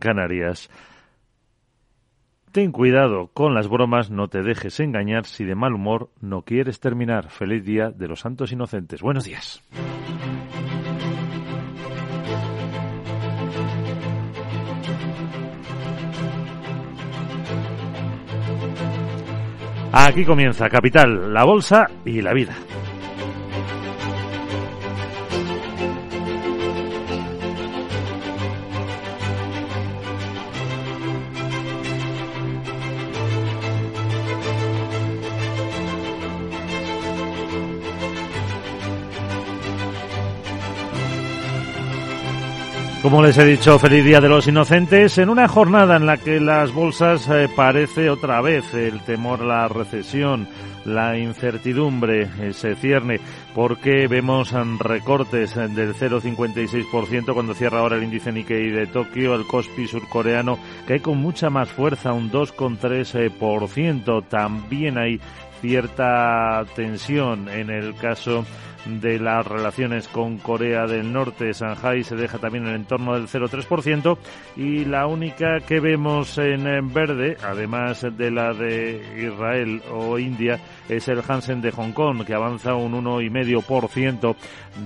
Canarias. Ten cuidado con las bromas, no te dejes engañar si de mal humor no quieres terminar. Feliz día de los santos inocentes. Buenos días. Aquí comienza Capital, la bolsa y la vida. Como les he dicho, feliz Día de los Inocentes, en una jornada en la que las bolsas eh, parece otra vez el temor la recesión, la incertidumbre eh, se cierne porque vemos um, recortes eh, del 0,56% cuando cierra ahora el índice Nikkei de Tokio, el Kospi surcoreano que hay con mucha más fuerza, un 2,3%. También hay cierta tensión en el caso las relaciones con Corea del Norte. Shanghai se deja también en el entorno del 0,3% y la única que vemos en verde, además de la de Israel o India, es el Hansen de Hong Kong, que avanza un 1,5%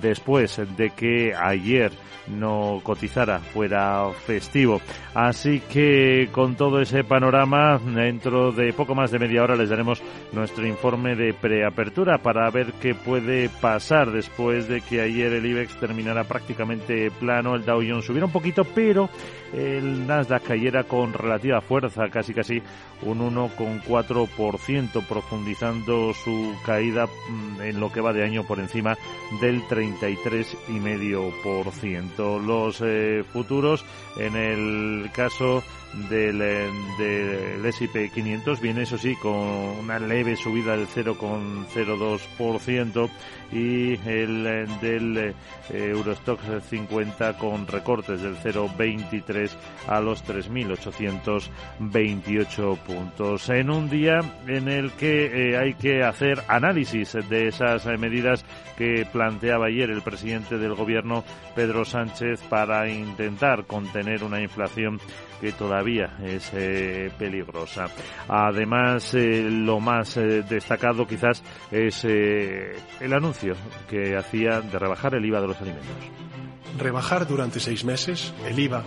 después de que ayer no cotizara, fuera festivo. Así que con todo ese panorama, dentro de poco más de media hora les daremos nuestro informe de preapertura para ver qué puede pasar después de que ayer el IBEX terminara prácticamente plano, el Dow Jones subiera un poquito, pero el Nasdaq cayera con relativa fuerza, casi casi un 1,4%, profundizando su caída mm, en lo que va de año por encima del 33,5%. Los eh, futuros, en el caso del, eh, del S&P 500 viene eso sí con una leve subida del 0,02% y el eh, del eh, Eurostock 50 con recortes del 0,23 a los 3.828 puntos. En un día en el que hay que hacer análisis de esas medidas que planteaba ayer el presidente del gobierno Pedro Sánchez para intentar contener una inflación que todavía es eh, peligrosa. Además, eh, lo más eh, destacado quizás es el anuncio que hacía de rebajar el IVA de los alimentos. Rebajar durante seis meses el IVA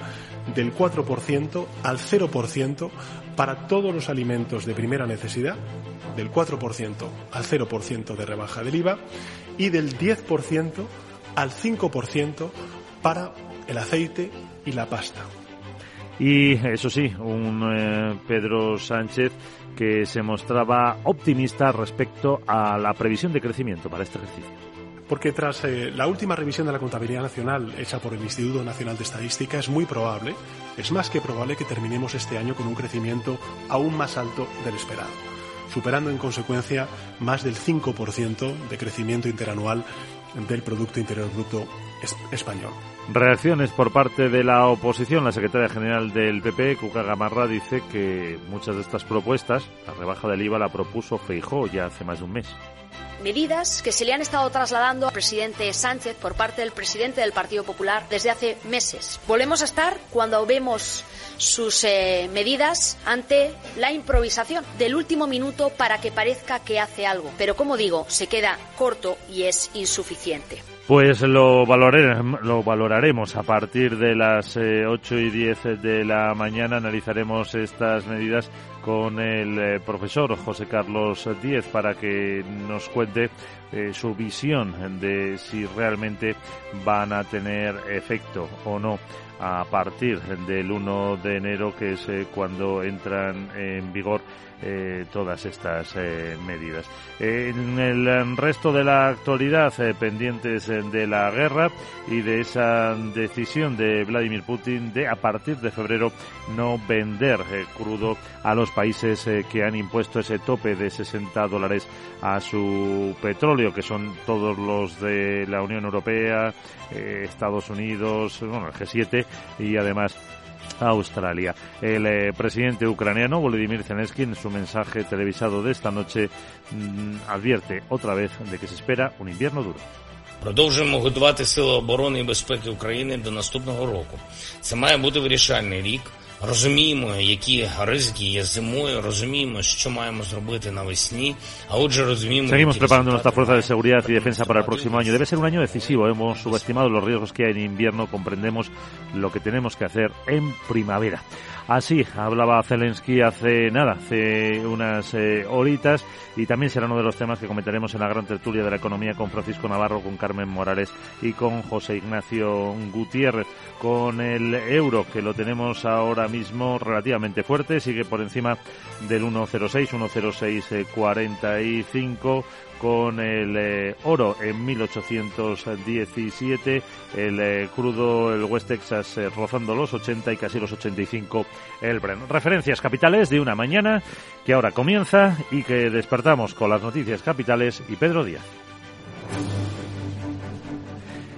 del 4% al 0% para todos los alimentos de primera necesidad, del 4% al 0% de rebaja del IVA y del 10% al 5% para el aceite y la pasta. Y eso sí, un eh, Pedro Sánchez que se mostraba optimista respecto a la previsión de crecimiento para este ejercicio. Porque tras eh, la última revisión de la contabilidad nacional hecha por el Instituto Nacional de Estadística es muy probable, es más que probable que terminemos este año con un crecimiento aún más alto del esperado, superando en consecuencia más del 5% de crecimiento interanual del Producto Interior Bruto español. Reacciones por parte de la oposición. La secretaria general del PP, Cuca Gamarra, dice que muchas de estas propuestas, la rebaja del IVA la propuso Feijó ya hace más de un mes medidas que se le han estado trasladando al presidente Sánchez por parte del presidente del Partido Popular desde hace meses. Volvemos a estar cuando vemos sus eh, medidas ante la improvisación del último minuto para que parezca que hace algo. Pero como digo, se queda corto y es insuficiente. Pues lo, lo valoraremos a partir de las 8 eh, y 10 de la mañana. Analizaremos estas medidas con el eh, profesor José Carlos Díez para que nos cuente eh, su visión de si realmente van a tener efecto o no a partir del 1 de enero, que es cuando entran en vigor eh, todas estas eh, medidas. en el resto de la actualidad, eh, pendientes de la guerra y de esa decisión de Vladimir Putin de a partir de febrero no vender crudo a los países que han impuesto ese tope de 60 dólares a su petróleo, que son todos los de la Unión Europea, Estados Unidos, bueno, el G7 y además Australia. El eh, presidente ucraniano Volodymyr Zelensky en su mensaje televisado de esta noche mm, advierte otra vez de que se espera un invierno duro. Продовжуємо готувати сили оборони і безпеки України до наступного року. Це має бути вирішальний рік. Розуміємо, які ризики є зимою, розуміємо, що маємо зробити навесні, а отже розуміємо... Seguimos preparando nuestra fuerza de seguridad y defensa para el próximo año. Debe ser un año decisivo. Hemos subestimado los riesgos que hay en invierno, comprendemos lo que tenemos que hacer en primavera. Así hablaba Zelensky hace nada, hace unas eh, horitas y también será uno de los temas que comentaremos en la gran tertulia de la economía con Francisco Navarro, con Carmen Morales y con José Ignacio Gutiérrez. Con el euro, que lo tenemos ahora mismo relativamente fuerte, sigue por encima del 1,06, 1,0645 con el eh, oro en 1817, el eh, crudo, el West Texas eh, rozando los 80 y casi los 85 el Brent. Referencias capitales de una mañana que ahora comienza y que despertamos con las noticias capitales y Pedro Díaz.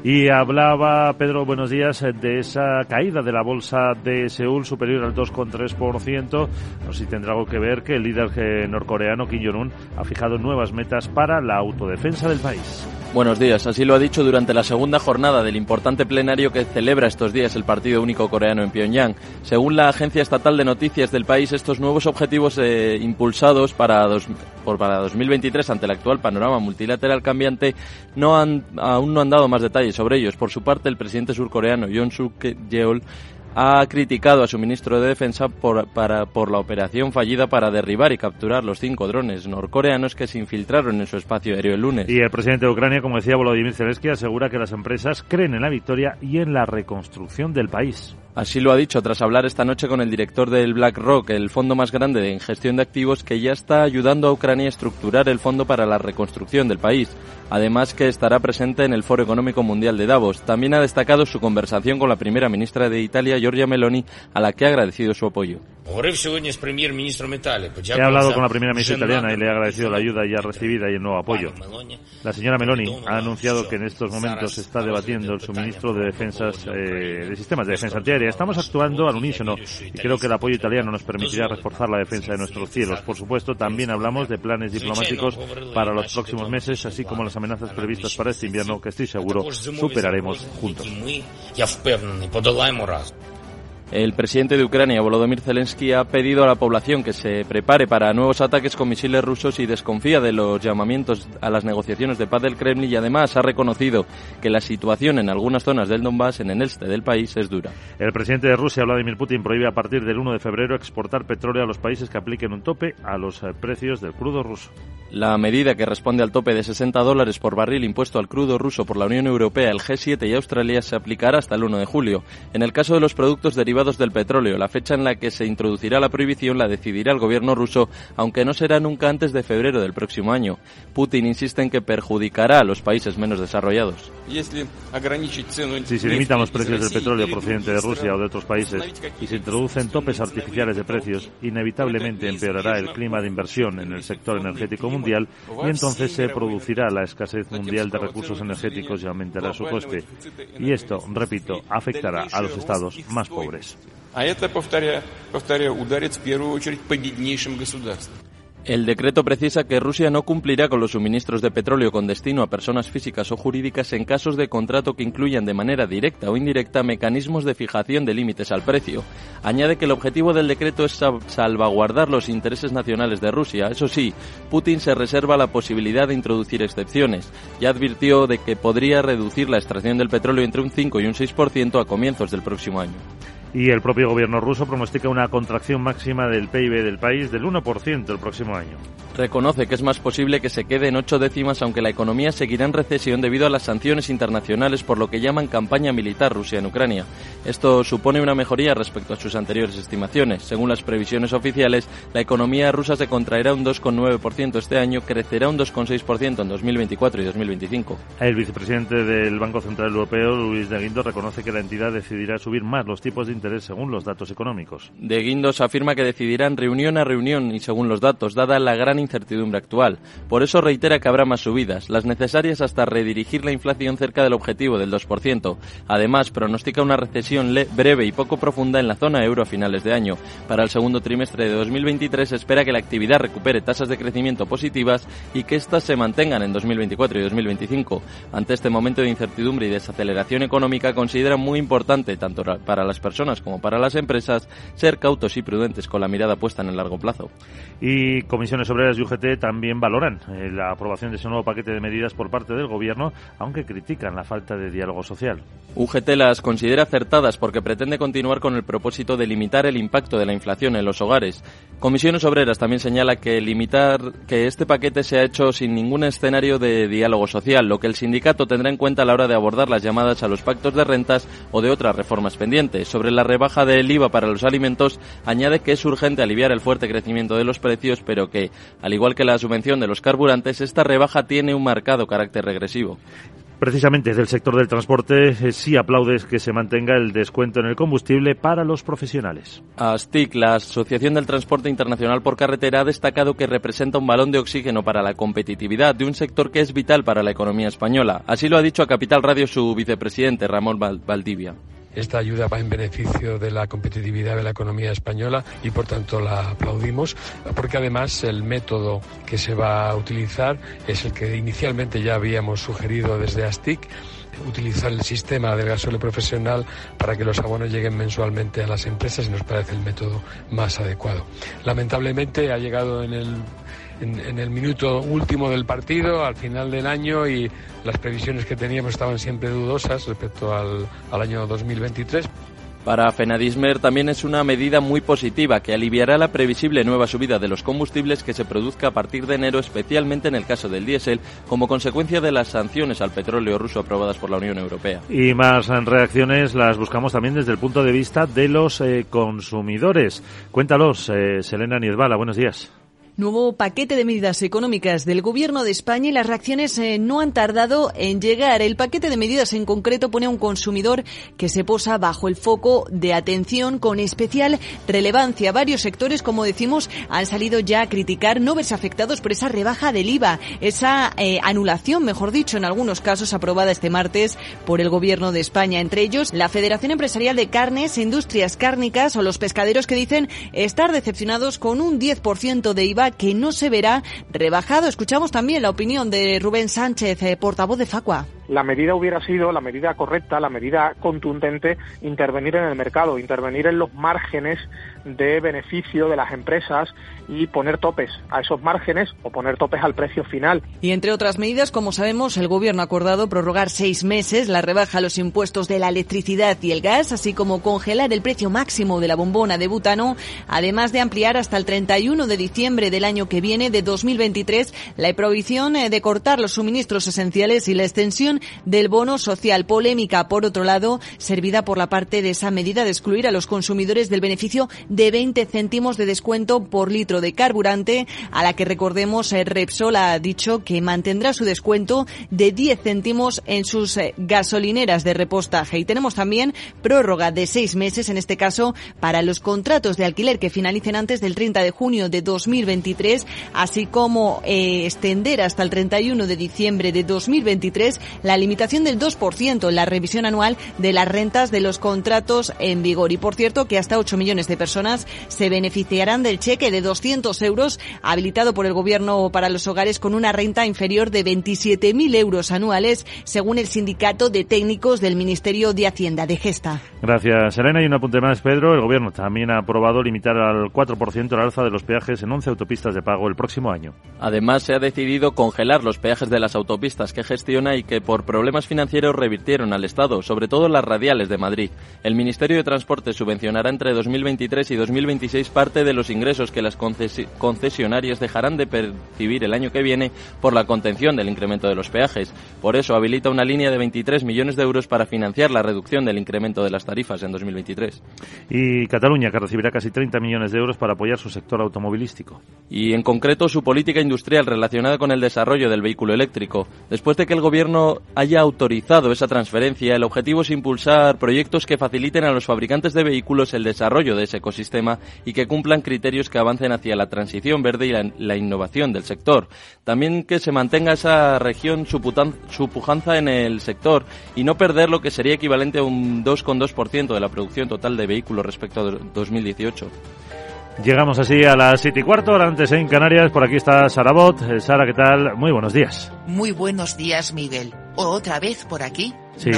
Y hablaba Pedro, buenos días, de esa caída de la bolsa de Seúl superior al 2,3%. No sé si tendrá algo que ver que el líder norcoreano Kim Jong-un ha fijado nuevas metas para la autodefensa del país. Buenos días. Así lo ha dicho durante la segunda jornada del importante plenario que celebra estos días el Partido Único Coreano en Pyongyang. Según la agencia estatal de noticias del país, estos nuevos objetivos eh, impulsados para, dos, por, para 2023 ante el actual panorama multilateral cambiante no han, aún no han dado más detalles sobre ellos. Por su parte, el presidente surcoreano Yoon Suk Yeol ha criticado a su ministro de Defensa por, para, por la operación fallida para derribar y capturar los cinco drones norcoreanos que se infiltraron en su espacio aéreo el lunes. Y el presidente de Ucrania, como decía Volodymyr Zelensky, asegura que las empresas creen en la victoria y en la reconstrucción del país. Así lo ha dicho tras hablar esta noche con el director del BlackRock, el fondo más grande de gestión de activos que ya está ayudando a Ucrania a estructurar el fondo para la reconstrucción del país. Además que estará presente en el Foro Económico Mundial de Davos. También ha destacado su conversación con la primera ministra de Italia, Giorgia Meloni, a la que ha agradecido su apoyo. He hablado con la primera ministra italiana y le he agradecido la ayuda ya recibida y el nuevo apoyo. La señora Meloni ha anunciado que en estos momentos se está debatiendo el suministro de defensas, eh, de sistemas de defensa antiaérea. Estamos actuando al unísono y creo que el apoyo italiano nos permitirá reforzar la defensa de nuestros cielos. Por supuesto, también hablamos de planes diplomáticos para los próximos meses, así como las amenazas previstas para este invierno que estoy seguro superaremos juntos. El presidente de Ucrania, Volodymyr Zelensky, ha pedido a la población que se prepare para nuevos ataques con misiles rusos y desconfía de los llamamientos a las negociaciones de paz del Kremlin y además ha reconocido que la situación en algunas zonas del Donbass, en el este del país, es dura. El presidente de Rusia, Vladimir Putin, prohíbe a partir del 1 de febrero exportar petróleo a los países que apliquen un tope a los precios del crudo ruso. La medida que responde al tope de 60 dólares por barril impuesto al crudo ruso por la Unión Europea, el G7 y Australia se aplicará hasta el 1 de julio. En el caso de los productos derivados del petróleo, la fecha en la que se introducirá la prohibición la decidirá el gobierno ruso, aunque no será nunca antes de febrero del próximo año. Putin insiste en que perjudicará a los países menos desarrollados. Si se limitan los precios del petróleo procedente de Rusia o de otros países y se introducen topes artificiales de precios, inevitablemente empeorará el clima de inversión en el sector energético mundial mundial y entonces se producirá la escasez mundial de recursos energéticos y aumentará su coste. Y esto, repito, afectará a los estados más pobres. El decreto precisa que Rusia no cumplirá con los suministros de petróleo con destino a personas físicas o jurídicas en casos de contrato que incluyan de manera directa o indirecta mecanismos de fijación de límites al precio. Añade que el objetivo del decreto es salvaguardar los intereses nacionales de Rusia. Eso sí, Putin se reserva la posibilidad de introducir excepciones. Ya advirtió de que podría reducir la extracción del petróleo entre un 5 y un 6% a comienzos del próximo año y el propio gobierno ruso pronostica una contracción máxima del PIB del país del 1% el próximo año. Reconoce que es más posible que se quede en ocho décimas aunque la economía seguirá en recesión debido a las sanciones internacionales por lo que llaman campaña militar Rusia en Ucrania. Esto supone una mejoría respecto a sus anteriores estimaciones. Según las previsiones oficiales, la economía rusa se contraerá un 2,9% este año, crecerá un 2,6% en 2024 y 2025. El vicepresidente del Banco Central Europeo, Luis de Guindo, reconoce que la entidad decidirá subir más los tipos de interés según los datos económicos. De Guindos afirma que decidirán reunión a reunión y según los datos, dada la gran incertidumbre actual. Por eso reitera que habrá más subidas, las necesarias hasta redirigir la inflación cerca del objetivo del 2%. Además, pronostica una recesión breve y poco profunda en la zona euro a finales de año. Para el segundo trimestre de 2023 espera que la actividad recupere tasas de crecimiento positivas y que éstas se mantengan en 2024 y 2025. Ante este momento de incertidumbre y desaceleración económica, considera muy importante, tanto para las personas como para las empresas, ser cautos y prudentes con la mirada puesta en el largo plazo. Y comisiones obreras y UGT también valoran eh, la aprobación de ese nuevo paquete de medidas por parte del Gobierno, aunque critican la falta de diálogo social. UGT las considera acertadas porque pretende continuar con el propósito de limitar el impacto de la inflación en los hogares. Comisiones Obreras también señala que limitar que este paquete se ha hecho sin ningún escenario de diálogo social, lo que el sindicato tendrá en cuenta a la hora de abordar las llamadas a los pactos de rentas o de otras reformas pendientes. Sobre la rebaja del IVA para los alimentos, añade que es urgente aliviar el fuerte crecimiento de los precios, pero que, al igual que la subvención de los carburantes, esta rebaja tiene un marcado carácter regresivo. Precisamente del sector del transporte eh, sí aplaudes que se mantenga el descuento en el combustible para los profesionales. ASTIC, la Asociación del Transporte Internacional por Carretera, ha destacado que representa un balón de oxígeno para la competitividad de un sector que es vital para la economía española. Así lo ha dicho a Capital Radio su vicepresidente, Ramón Valdivia. Esta ayuda va en beneficio de la competitividad de la economía española y por tanto la aplaudimos porque además el método que se va a utilizar es el que inicialmente ya habíamos sugerido desde ASTIC utilizar el sistema del gasóleo profesional para que los abonos lleguen mensualmente a las empresas y nos parece el método más adecuado. Lamentablemente ha llegado en el en, el minuto último del partido, al final del año, y las previsiones que teníamos estaban siempre dudosas respecto al, al año 2023. Para Fenadismer también es una medida muy positiva que aliviará la previsible nueva subida de los combustibles que se produzca a partir de enero, especialmente en el caso del diésel, como consecuencia de las sanciones al petróleo ruso aprobadas por la Unión Europea. Y más reacciones las buscamos también desde el punto de vista de los eh, consumidores. Cuéntalos, eh, Selena Niezbala, buenos días. Nuevo paquete de medidas económicas del Gobierno de España y las reacciones eh, no han tardado en llegar. El paquete de medidas en concreto pone a un consumidor que se posa bajo el foco de atención con especial relevancia. Varios sectores, como decimos, han salido ya a criticar no verse afectados por esa rebaja del IVA, esa eh, anulación, mejor dicho, en algunos casos aprobada este martes por el Gobierno de España. Entre ellos, la Federación Empresarial de Carnes, Industrias Cárnicas o los pescaderos que dicen estar decepcionados con un 10% de IVA que no se verá rebajado. Escuchamos también la opinión de Rubén Sánchez, eh, portavoz de Facua la medida hubiera sido la medida correcta, la medida contundente, intervenir en el mercado, intervenir en los márgenes de beneficio de las empresas y poner topes a esos márgenes o poner topes al precio final. Y entre otras medidas, como sabemos, el Gobierno ha acordado prorrogar seis meses la rebaja a los impuestos de la electricidad y el gas, así como congelar el precio máximo de la bombona de butano, además de ampliar hasta el 31 de diciembre del año que viene, de 2023, la prohibición eh, de cortar los suministros esenciales y la extensión del bono social. Polémica, por otro lado, servida por la parte de esa medida de excluir a los consumidores del beneficio de 20 céntimos de descuento por litro de carburante, a la que recordemos eh, Repsol ha dicho que mantendrá su descuento de 10 céntimos en sus eh, gasolineras de repostaje. Y tenemos también prórroga de seis meses, en este caso, para los contratos de alquiler que finalicen antes del 30 de junio de 2023, así como eh, extender hasta el 31 de diciembre de 2023 la limitación del 2% en la revisión anual de las rentas de los contratos en vigor. Y por cierto, que hasta 8 millones de personas se beneficiarán del cheque de 200 euros habilitado por el Gobierno para los hogares con una renta inferior de 27.000 euros anuales, según el Sindicato de Técnicos del Ministerio de Hacienda de Gesta. Gracias, Elena. Y un apunte más, Pedro. El Gobierno también ha aprobado limitar al 4% la alza de los peajes en 11 autopistas de pago el próximo año. Además, se ha decidido congelar los peajes de las autopistas que gestiona y que por problemas financieros revirtieron al Estado, sobre todo las radiales de Madrid. El Ministerio de Transporte subvencionará entre 2023 y 2026 parte de los ingresos que las concesionarias dejarán de percibir el año que viene por la contención del incremento de los peajes. Por eso habilita una línea de 23 millones de euros para financiar la reducción del incremento de las tarifas en 2023. Y Cataluña, que recibirá casi 30 millones de euros para apoyar su sector automovilístico. Y en concreto su política industrial relacionada con el desarrollo del vehículo eléctrico. Después de que el Gobierno haya autorizado esa transferencia, el objetivo es impulsar proyectos que faciliten a los fabricantes de vehículos el desarrollo de ese ecosistema y que cumplan criterios que avancen hacia la transición verde y la, innovación del sector. También que se mantenga esa región su, pujanza en el sector y no perder lo que sería equivalente a un 2,2% de la producción total de vehículos respecto a 2018. Llegamos así a las siete y cuarto, ahora antes en Canarias. Por aquí está Sara Bot. Eh, Sara, ¿qué tal? Muy buenos días. Muy buenos días, Miguel. ¿O otra vez por aquí? Sí.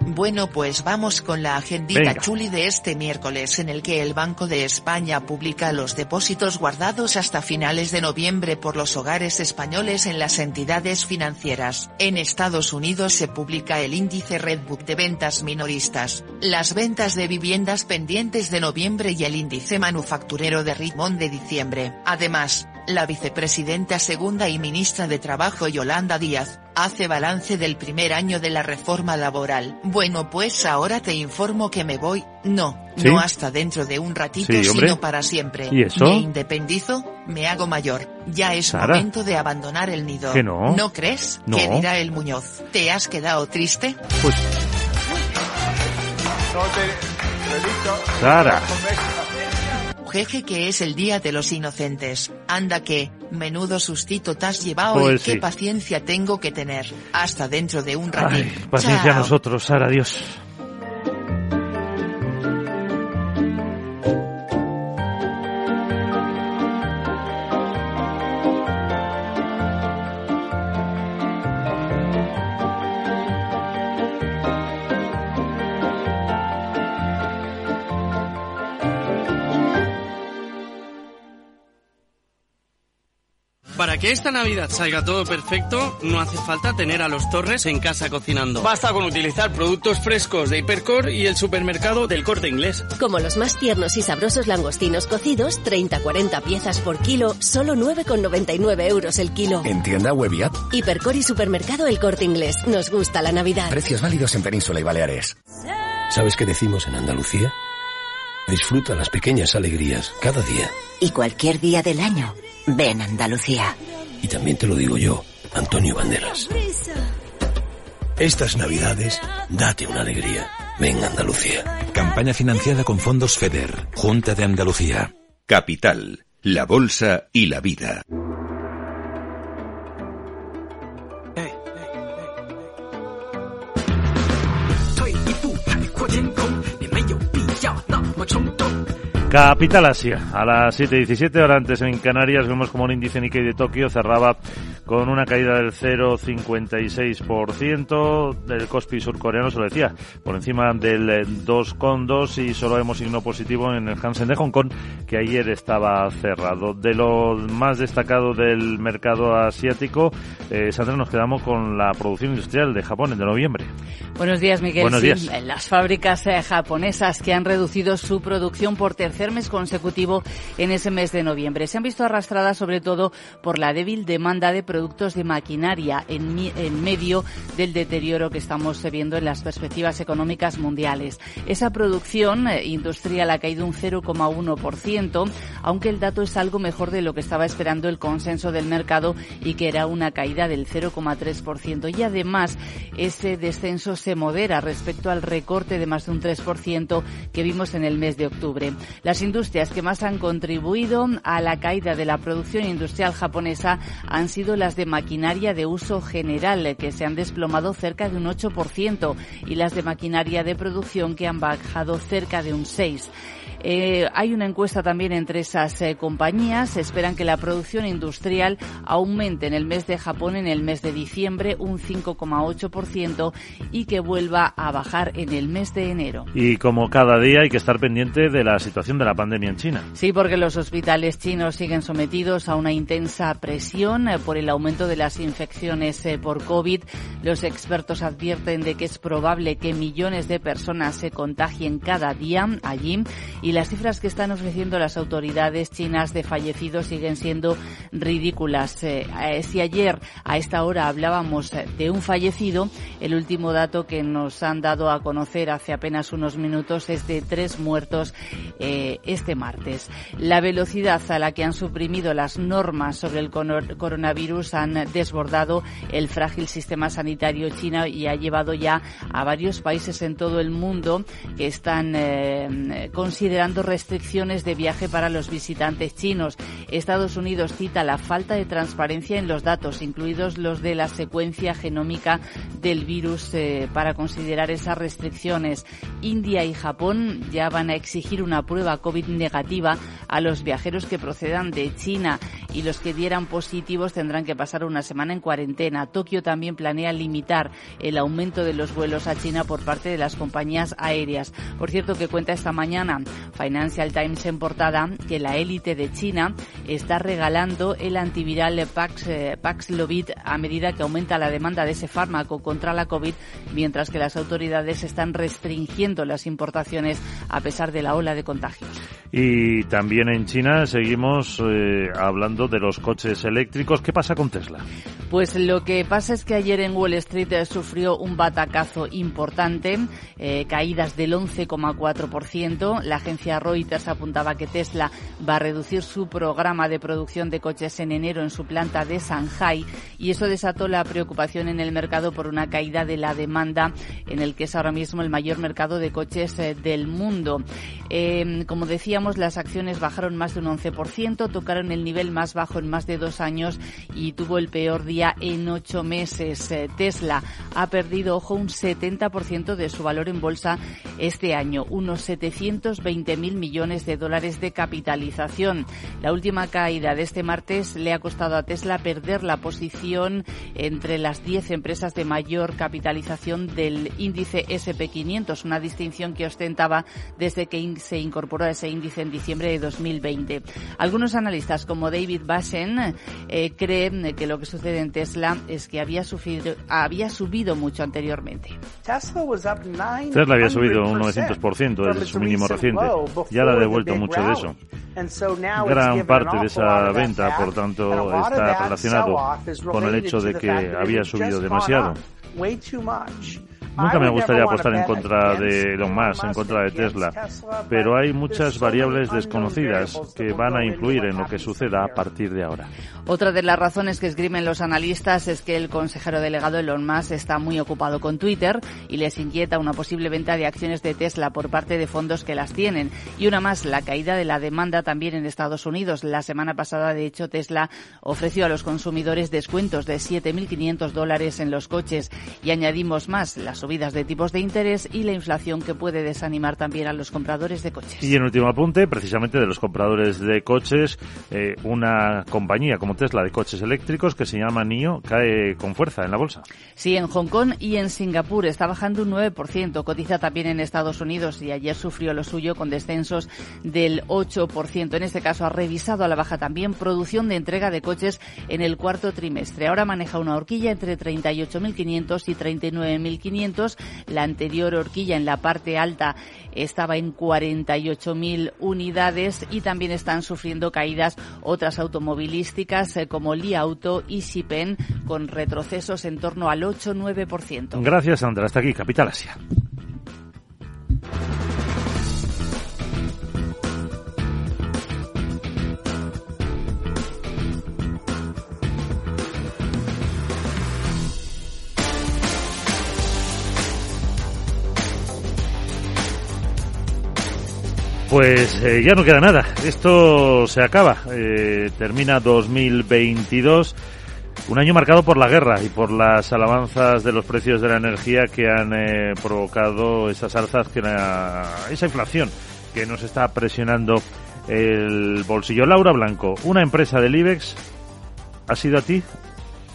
Bueno, pues vamos con la agendita chuli de este miércoles en el que el Banco de España publica los depósitos guardados hasta finales de noviembre por los hogares españoles en las entidades financieras. En Estados Unidos se publica el índice Redbook de ventas minoristas, las ventas de viviendas pendientes de noviembre y el índice manufacturero de Richmond de diciembre. Además, la vicepresidenta segunda y ministra de Trabajo Yolanda Díaz, hace balance del primer año de la reforma laboral. Bueno pues ahora te informo que me voy, no, no hasta dentro de un ratito sino para siempre. ¿Y eso? Me independizo, me hago mayor, ya es momento de abandonar el nido. ¿Que no? ¿No crees? No. ¿Qué dirá el Muñoz? ¿Te has quedado triste? Pues... Sara. Jeje que es el día de los inocentes. Anda que, menudo sustito te has llevado pues y qué paciencia tengo que tener. Hasta dentro de un ratito. paciencia a nosotros, Sara, adiós. Que esta Navidad salga todo perfecto, no hace falta tener a los Torres en casa cocinando. Basta con utilizar productos frescos de Hipercor y el supermercado del Corte Inglés. Como los más tiernos y sabrosos langostinos cocidos, 30-40 piezas por kilo, solo 9,99 euros el kilo. En tienda web y app. Hipercor y supermercado El Corte Inglés. Nos gusta la Navidad. Precios válidos en Península y Baleares. ¿Sabes qué decimos en Andalucía? Disfruta las pequeñas alegrías cada día. Y cualquier día del año. Ven Andalucía. Y también te lo digo yo, Antonio Banderas. Estas navidades, date una alegría. Ven Andalucía. Campaña financiada con fondos FEDER, Junta de Andalucía. Capital, la Bolsa y la Vida. Capital Asia, a las 7.17 horas antes en Canarias vemos como un índice Nikkei de Tokio cerraba con una caída del 0,56%, del Kospi surcoreano se lo decía, por encima del 2,2 y solo vemos signo positivo en el Hansen de Hong Kong, que ayer estaba cerrado. De lo más destacado del mercado asiático, eh, Sandra, nos quedamos con la producción industrial de Japón en de noviembre. Buenos días, Miguel. Buenos días. Las fábricas eh, japonesas que han reducido su producción por tercer mes consecutivo en ese mes de noviembre. Se han visto arrastradas sobre todo por la débil demanda de productos de maquinaria en, en medio del deterioro que estamos viendo en las perspectivas económicas mundiales. Esa producción eh, industrial ha caído un 0,1%, aunque el dato es algo mejor de lo que estaba esperando el consenso del mercado y que era una caída del 0,3%. Y además, ese descenso se modera respecto al recorte de más de un 3% que vimos en el mes de octubre. Las industrias que más han contribuido a la caída de la producción industrial japonesa han sido las de maquinaria de uso general, que se han desplomado cerca de un 8%, y las de maquinaria de producción que han bajado cerca de un 6%. Eh, hay una encuesta también entre esas eh, compañías. Esperan que la producción industrial aumente en el mes de Japón en el mes de diciembre un 5,8% y que vuelva a bajar en el mes de enero. Y como cada día hay que estar pendiente de la situación de la pandemia en China. Sí, porque los hospitales chinos siguen sometidos a una intensa presión eh, por el aumento de las infecciones por COVID. Los expertos advierten de que es probable que millones de personas se contagien cada día allí y las cifras que están ofreciendo las autoridades chinas de fallecidos siguen siendo ridículas. Eh, eh, si ayer a esta hora hablábamos de un fallecido, el último dato que nos han dado a conocer hace apenas unos minutos es de tres muertos eh, este martes. La velocidad a la que han suprimido las normas sobre el coronavirus han desbordado el frágil sistema sanitario chino y ha llevado ya a varios países en todo el mundo que están eh, considerando restricciones de viaje para los visitantes chinos. Estados Unidos cita la falta de transparencia en los datos, incluidos los de la secuencia genómica del virus, eh, para considerar esas restricciones. India y Japón ya van a exigir una prueba COVID negativa a los viajeros que procedan de China y los que dieran positivos tendrán que pasar una semana en cuarentena. Tokio también planea limitar el aumento de los vuelos a China por parte de las compañías aéreas. Por cierto, que cuenta esta mañana Financial Times en portada que la élite de China está regalando el antiviral Pax, eh, Paxlovid a medida que aumenta la demanda de ese fármaco contra la COVID, mientras que las autoridades están restringiendo las importaciones a pesar de la ola de contagios. Y también en China seguimos eh, hablando de los coches eléctricos. ¿Qué pasa con Tesla? Pues lo que pasa es que ayer en Wall Street eh, sufrió un batacazo importante, eh, caídas del 11,4%. La agencia Reuters apuntaba que Tesla va a reducir su programa de producción de coches en enero en su planta de Shanghai y eso desató la preocupación en el mercado por una caída de la demanda en el que es ahora mismo el mayor mercado de coches del mundo. como decíamos, las acciones bajaron más de un 11%, tocaron el nivel más bajo en más de dos años y tuvo el peor día en ocho meses. Eh, Tesla ha perdido, ojo, un 70% de su valor en bolsa este año, unos 720 mil millones de dólares de capitalización. La última caída de este martes le ha costado a Tesla perder la posición entre las 10 empresas de mayor capitalización del índice SP500, una distinción que ostentaba desde que se incorporó a ese índice en diciembre de 2020. Algunos analistas como David Bassen eh, creen que lo que sucede en Tesla es que había, sufrido, había subido mucho anteriormente. Tesla había subido un 900% desde su mínimo reciente. Ya le ha devuelto mucho de eso. Gran parte de esa venta, por tanto, está relacionado con el hecho de que había subido demasiado. Nunca me gustaría apostar en contra de Elon Musk, en contra de Tesla, pero hay muchas variables desconocidas que van a influir en lo que suceda a partir de ahora. Otra de las razones que esgrimen los analistas es que el consejero delegado Elon Musk está muy ocupado con Twitter y les inquieta una posible venta de acciones de Tesla por parte de fondos que las tienen. Y una más, la caída de la demanda también en Estados Unidos. La semana pasada, de hecho, Tesla ofreció a los consumidores descuentos de 7.500 dólares en los coches y añadimos más las subidas de tipos de interés y la inflación que puede desanimar también a los compradores de coches. Y en último apunte, precisamente de los compradores de coches, eh, una compañía como Tesla de coches eléctricos que se llama NIO cae con fuerza en la bolsa. Sí, en Hong Kong y en Singapur está bajando un 9%, cotiza también en Estados Unidos y ayer sufrió lo suyo con descensos del 8%. En este caso ha revisado a la baja también producción de entrega de coches en el cuarto trimestre. Ahora maneja una horquilla entre 38.500 y 39.500 la anterior horquilla en la parte alta estaba en 48.000 unidades y también están sufriendo caídas otras automovilísticas eh, como Li Auto y Sipen con retrocesos en torno al 8-9%. Gracias, Sandra. Hasta aquí, Capital Asia. Pues eh, ya no queda nada. Esto se acaba. Eh, termina 2022. Un año marcado por la guerra y por las alabanzas de los precios de la energía que han eh, provocado esas alzas, que esa inflación que nos está presionando el bolsillo. Laura Blanco, una empresa del IBEX, ¿ha sido a ti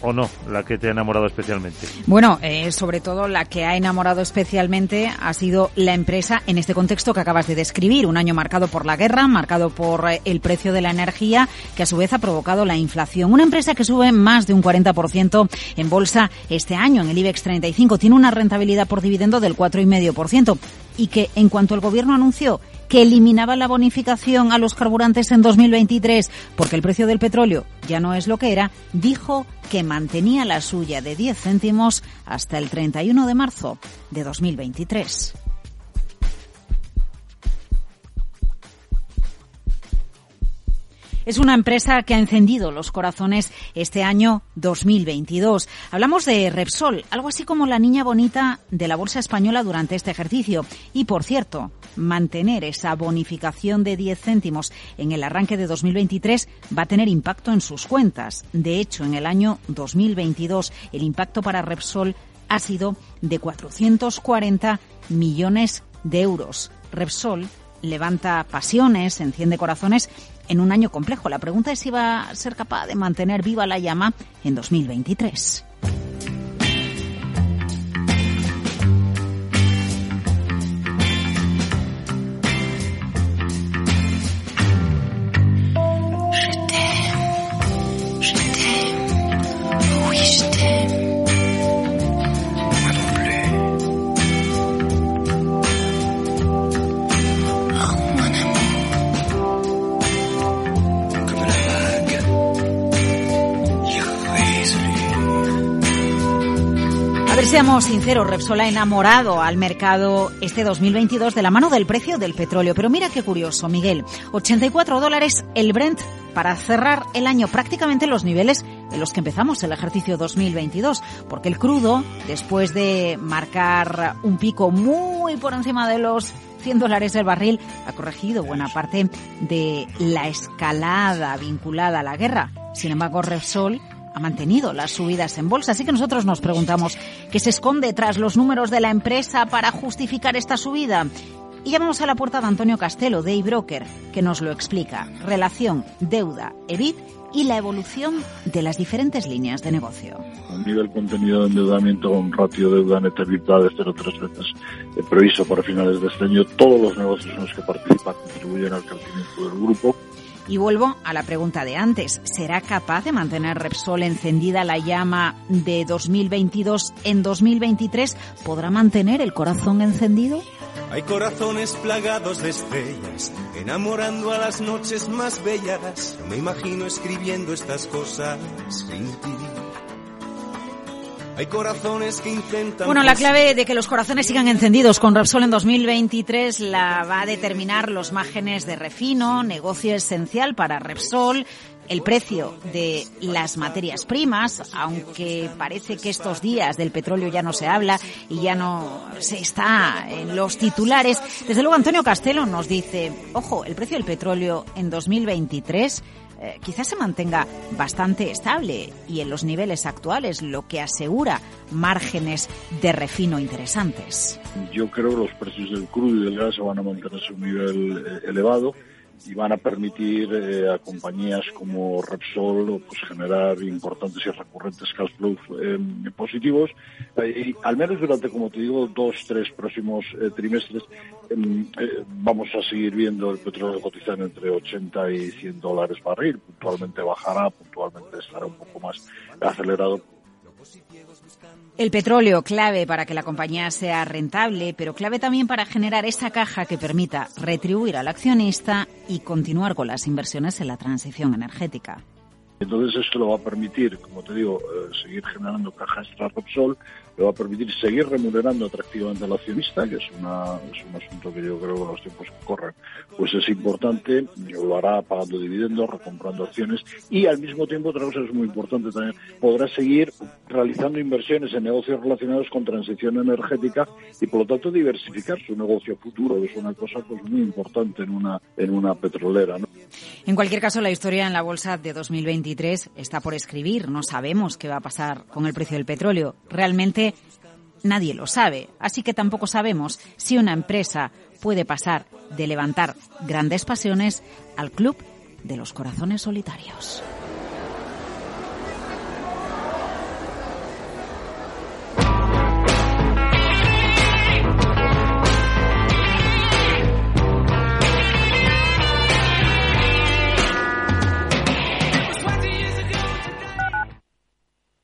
o no la que te ha enamorado especialmente? Bueno, eh, sobre todo la que ha enamorado especialmente ha sido la empresa en este contexto que acabas de describir, un año marcado por la guerra, marcado por eh, el precio de la energía, que a su vez ha provocado la inflación. Una empresa que sube más de un 40% en bolsa este año, en el IBEX 35, tiene una rentabilidad por dividendo del 4,5% y que en cuanto el gobierno anunció que eliminaba la bonificación a los carburantes en 2023 porque el precio del petróleo ya no es lo que era, dijo que mantenía la suya de 10 céntimos hasta el 31 de marzo de 2023. Es una empresa que ha encendido los corazones este año 2022. Hablamos de Repsol, algo así como la niña bonita de la Bolsa Española durante este ejercicio. Y, por cierto, mantener esa bonificación de 10 céntimos en el arranque de 2023 va a tener impacto en sus cuentas. De hecho, en el año 2022 el impacto para Repsol ha sido de 440 millones de euros. Repsol levanta pasiones, enciende corazones en un año complejo. La pregunta es si va a ser capaz de mantener viva la llama en 2023. Seamos sinceros, Repsol ha enamorado al mercado este 2022 de la mano del precio del petróleo. Pero mira qué curioso, Miguel. 84 dólares el Brent para cerrar el año prácticamente los niveles en los que empezamos el ejercicio 2022, porque el crudo, después de marcar un pico muy por encima de los 100 dólares el barril, ha corregido buena parte de la escalada vinculada a la guerra. Sin embargo, Repsol ha mantenido las subidas en bolsa. Así que nosotros nos preguntamos qué se esconde tras los números de la empresa para justificar esta subida. Y llamamos a la puerta de Antonio Castelo, de eBroker, que nos lo explica. Relación deuda, EBIT y la evolución de las diferentes líneas de negocio. A nivel contenido de endeudamiento con ratio deuda neta EBITDA de 0,3 veces eh, previsto para finales de este año, todos los negocios en los que participa contribuyen al crecimiento del grupo y vuelvo a la pregunta de antes. ¿Será capaz de mantener Repsol encendida la llama de 2022 en 2023? ¿Podrá mantener el corazón encendido? Hay corazones plagados de estrellas, enamorando a las noches más bellas. me imagino escribiendo estas cosas sin ti. Hay corazones que intentan... Bueno, la clave de que los corazones sigan encendidos con Repsol en 2023 la va a determinar los márgenes de refino, negocio esencial para Repsol, el precio de las materias primas, aunque parece que estos días del petróleo ya no se habla y ya no se está en los titulares. Desde luego Antonio Castelo nos dice, ojo, el precio del petróleo en 2023 eh, quizás se mantenga bastante estable y en los niveles actuales, lo que asegura márgenes de refino interesantes. Yo creo que los precios del crudo y del gas se van a mantener a un nivel eh, elevado y van a permitir eh, a compañías como Repsol pues, generar importantes y recurrentes cash flows eh, positivos. Eh, y al menos durante, como te digo, dos, tres próximos trimestres em, vamos a seguir viendo el petróleo cotizar entre 80 y 100 dólares barril. Puntualmente bajará, puntualmente estará un poco más acelerado el petróleo clave para que la compañía sea rentable, pero clave también para generar esa caja que permita retribuir al accionista y continuar con las inversiones en la transición energética. Entonces esto lo va a permitir, como te digo, eh, seguir generando caja extra Repsol, le va a permitir seguir remunerando atractivamente al accionista, que es, una, es un asunto que yo creo que los tiempos que corren pues es importante, lo hará pagando dividendos, recomprando acciones y al mismo tiempo, otra cosa es muy importante también, podrá seguir realizando inversiones en negocios relacionados con transición energética y por lo tanto diversificar su negocio futuro, que es una cosa pues muy importante en una, en una petrolera. En cualquier caso, la historia en la bolsa de 2023 está por escribir, no sabemos qué va a pasar con el precio del petróleo. Realmente nadie lo sabe, así que tampoco sabemos si una empresa puede pasar de levantar grandes pasiones al club de los corazones solitarios.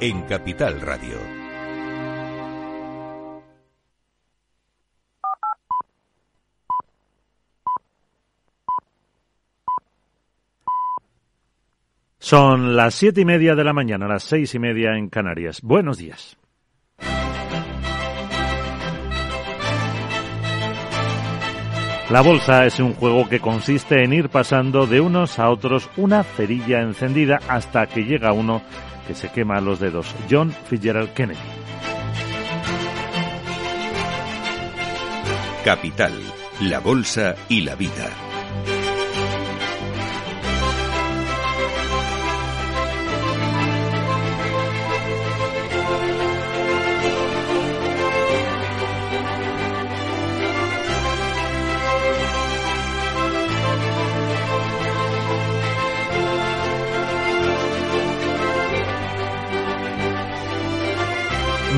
en Capital Radio. Son las siete y media de la mañana, las seis y media en Canarias. Buenos días. La bolsa es un juego que consiste en ir pasando de unos a otros una cerilla encendida hasta que llega uno que se quema los dedos. John Fitzgerald Kennedy. Capital, la bolsa y la vida.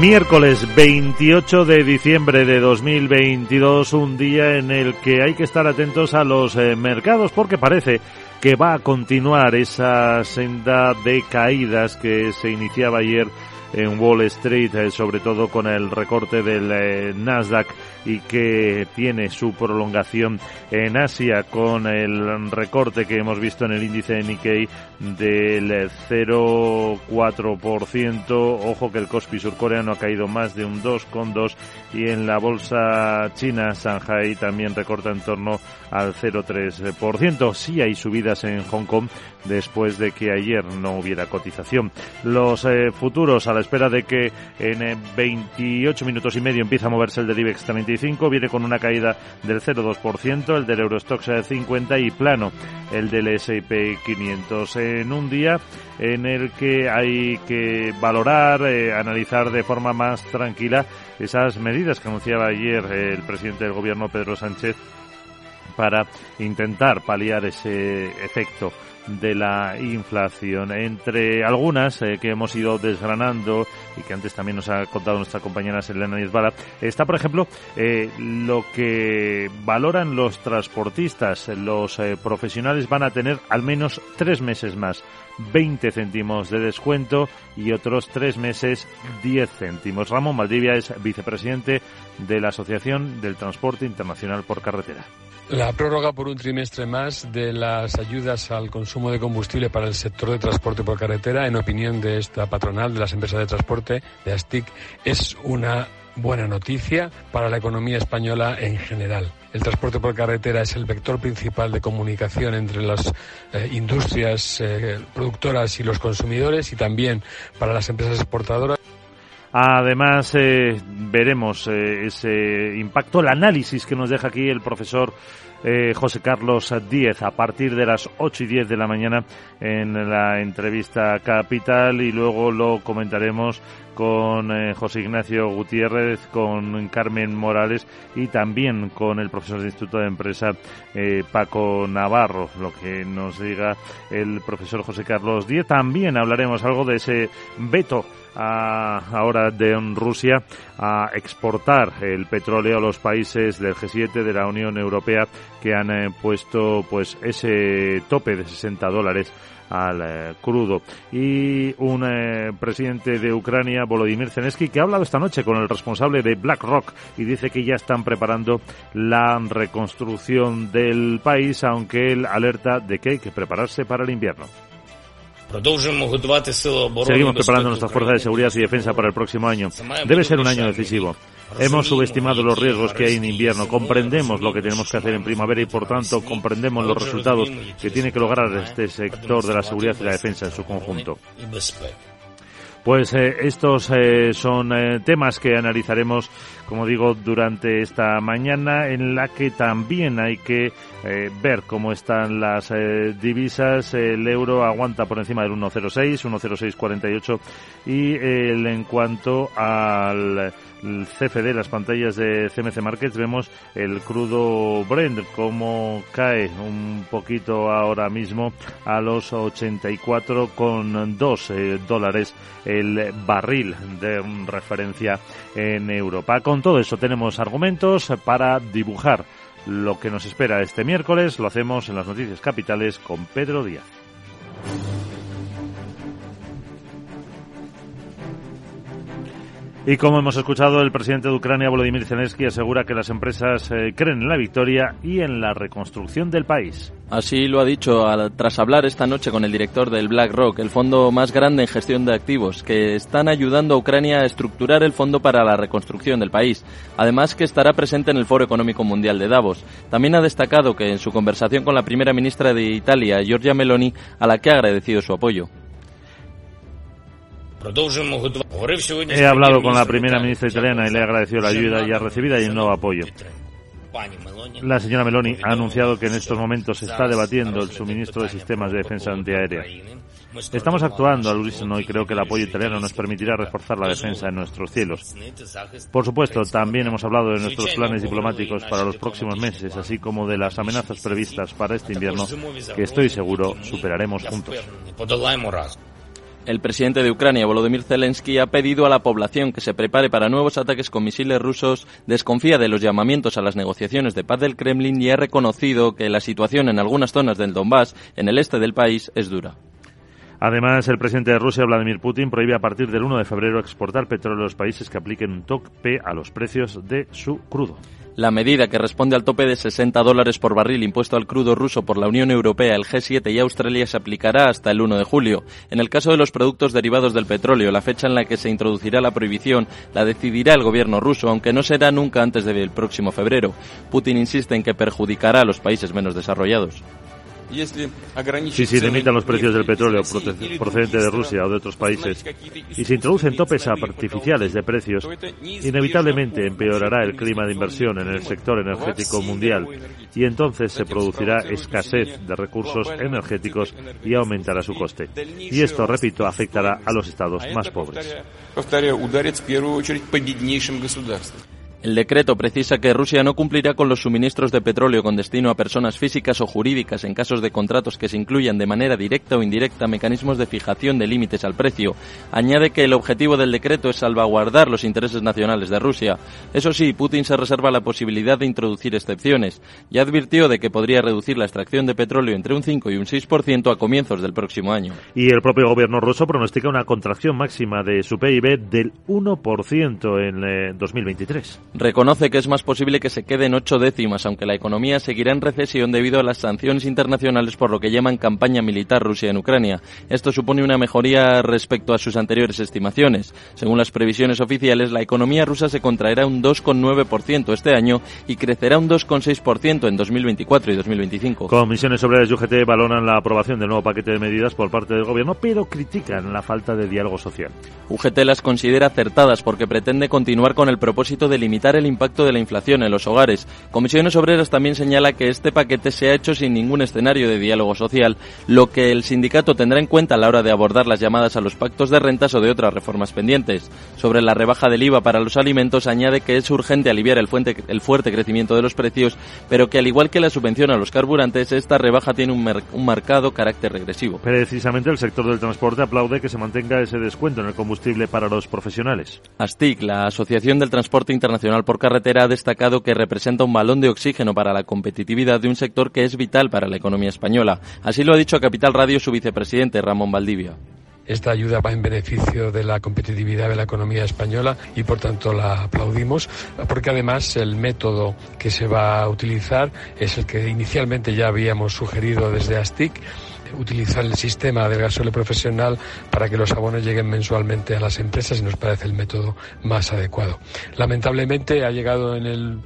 Miércoles 28 de diciembre de 2022, un día en el que hay que estar atentos a los eh, mercados porque parece que va a continuar esa senda de caídas que se iniciaba ayer en Wall Street, eh, sobre todo con el recorte del eh, Nasdaq y que tiene su prolongación en Asia con el recorte que hemos visto en el índice de Nikkei del 0,4%. Ojo que el Kospi surcoreano ha caído más de un 2,2 y en la bolsa china Shanghai también recorta en torno al 0,3%. Sí hay subidas en Hong Kong después de que ayer no hubiera cotización. Los eh, futuros a la espera de que en 28 minutos y medio empiece a moverse el del IBEX 35, viene con una caída del 0,2%, el del Eurostox 50 y plano el del S&P 500 en un día en el que hay que valorar, eh, analizar de forma más tranquila esas medidas que anunciaba ayer el presidente del gobierno Pedro Sánchez para intentar paliar ese efecto de la inflación. Entre algunas eh, que hemos ido desgranando y que antes también nos ha contado nuestra compañera Selena Nisbala, está, por ejemplo, eh, lo que valoran los transportistas. Los eh, profesionales van a tener al menos tres meses más 20 céntimos de descuento y otros tres meses 10 céntimos. Ramón Maldivia es vicepresidente de la Asociación del Transporte Internacional por Carretera. La prórroga por un trimestre más de las ayudas al consumo de combustible para el sector de transporte por carretera, en opinión de esta patronal de las empresas de transporte, de ASTIC, es una buena noticia para la economía española en general. El transporte por carretera es el vector principal de comunicación entre las eh, industrias eh, productoras y los consumidores y también para las empresas exportadoras. Además, eh, veremos eh, ese impacto, el análisis que nos deja aquí el profesor eh, José Carlos Díez a partir de las 8 y 10 de la mañana en la entrevista Capital y luego lo comentaremos con José Ignacio Gutiérrez, con Carmen Morales y también con el profesor de Instituto de Empresa Paco Navarro, lo que nos diga el profesor José Carlos Díez. También hablaremos algo de ese veto ahora de Rusia a exportar el petróleo a los países del G7 de la Unión Europea que han eh, puesto pues ese tope de 60 dólares al eh, crudo. Y un eh, presidente de Ucrania, Volodymyr Zelensky, que ha hablado esta noche con el responsable de BlackRock y dice que ya están preparando la reconstrucción del país, aunque él alerta de que hay que prepararse para el invierno. Seguimos preparando nuestras fuerzas de seguridad y defensa para el próximo año. Debe ser un año decisivo. Hemos subestimado los riesgos que hay en invierno, comprendemos lo que tenemos que hacer en primavera y por tanto comprendemos los resultados que tiene que lograr este sector de la seguridad y la defensa en su conjunto. Pues eh, estos eh, son eh, temas que analizaremos, como digo, durante esta mañana, en la que también hay que ver cómo están las divisas. El euro aguanta por encima del 1,06, 1,0648 y el, en cuanto al CFD, las pantallas de CMC Markets, vemos el crudo Brent como cae un poquito ahora mismo a los 84,2 eh, dólares el barril de referencia en Europa. Con todo eso tenemos argumentos para dibujar lo que nos espera este miércoles. Lo hacemos en las noticias capitales con Pedro Díaz. Y como hemos escuchado, el presidente de Ucrania, Volodymyr Zelensky, asegura que las empresas eh, creen en la victoria y en la reconstrucción del país. Así lo ha dicho tras hablar esta noche con el director del BlackRock, el fondo más grande en gestión de activos, que están ayudando a Ucrania a estructurar el fondo para la reconstrucción del país. Además, que estará presente en el Foro Económico Mundial de Davos. También ha destacado que en su conversación con la primera ministra de Italia, Giorgia Meloni, a la que ha agradecido su apoyo. He hablado con la primera ministra italiana y le he agradecido la ayuda ya recibida y el nuevo apoyo. La señora Meloni ha anunciado que en estos momentos se está debatiendo el suministro de sistemas de defensa antiaérea. Estamos actuando al unísono y creo que el apoyo italiano nos permitirá reforzar la defensa en nuestros cielos. Por supuesto, también hemos hablado de nuestros planes diplomáticos para los próximos meses, así como de las amenazas previstas para este invierno que estoy seguro superaremos juntos. El presidente de Ucrania, Volodymyr Zelensky, ha pedido a la población que se prepare para nuevos ataques con misiles rusos, desconfía de los llamamientos a las negociaciones de paz del Kremlin y ha reconocido que la situación en algunas zonas del Donbass, en el este del país, es dura. Además, el presidente de Rusia, Vladimir Putin, prohíbe a partir del 1 de febrero exportar petróleo a los países que apliquen un tope a los precios de su crudo. La medida que responde al tope de 60 dólares por barril impuesto al crudo ruso por la Unión Europea, el G7 y Australia se aplicará hasta el 1 de julio. En el caso de los productos derivados del petróleo, la fecha en la que se introducirá la prohibición la decidirá el gobierno ruso, aunque no será nunca antes del próximo febrero. Putin insiste en que perjudicará a los países menos desarrollados. Si se limitan los precios del petróleo procedente de Rusia o de otros países y se introducen topes artificiales de precios, inevitablemente empeorará el clima de inversión en el sector energético mundial y entonces se producirá escasez de recursos energéticos y aumentará su coste. Y esto, repito, afectará a los estados más pobres. El decreto precisa que Rusia no cumplirá con los suministros de petróleo con destino a personas físicas o jurídicas en casos de contratos que se incluyan de manera directa o indirecta mecanismos de fijación de límites al precio. Añade que el objetivo del decreto es salvaguardar los intereses nacionales de Rusia. Eso sí, Putin se reserva la posibilidad de introducir excepciones y advirtió de que podría reducir la extracción de petróleo entre un 5 y un 6% a comienzos del próximo año. Y el propio gobierno ruso pronostica una contracción máxima de su PIB del 1% en 2023. Reconoce que es más posible que se queden ocho décimas, aunque la economía seguirá en recesión debido a las sanciones internacionales por lo que llaman campaña militar Rusia en Ucrania. Esto supone una mejoría respecto a sus anteriores estimaciones. Según las previsiones oficiales, la economía rusa se contraerá un 2,9% este año y crecerá un 2,6% en 2024 y 2025. Comisiones Obreras y UGT valoran la aprobación del nuevo paquete de medidas por parte del gobierno, pero critican la falta de diálogo social. UGT las considera acertadas porque pretende continuar con el propósito de limitar el impacto de la inflación en los hogares. Comisiones Obreras también señala que este paquete se ha hecho sin ningún escenario de diálogo social, lo que el sindicato tendrá en cuenta a la hora de abordar las llamadas a los pactos de rentas o de otras reformas pendientes. Sobre la rebaja del IVA para los alimentos, añade que es urgente aliviar el, el fuerte crecimiento de los precios, pero que al igual que la subvención a los carburantes, esta rebaja tiene un, un marcado carácter regresivo. Precisamente el sector del transporte aplaude que se mantenga ese descuento en el combustible para los profesionales. ASTIC, la Asociación del Transporte Internacional por Carretera ha destacado que representa un balón de oxígeno para la competitividad de un sector que es vital para la economía española. Así lo ha dicho a Capital Radio su vicepresidente Ramón Valdivia. Esta ayuda va en beneficio de la competitividad de la economía española y por tanto la aplaudimos porque además el método que se va a utilizar es el que inicialmente ya habíamos sugerido desde ASTIC utilizar el sistema del gasóleo profesional para que los abonos lleguen mensualmente a las empresas y nos parece el método más adecuado. Lamentablemente ha llegado en el,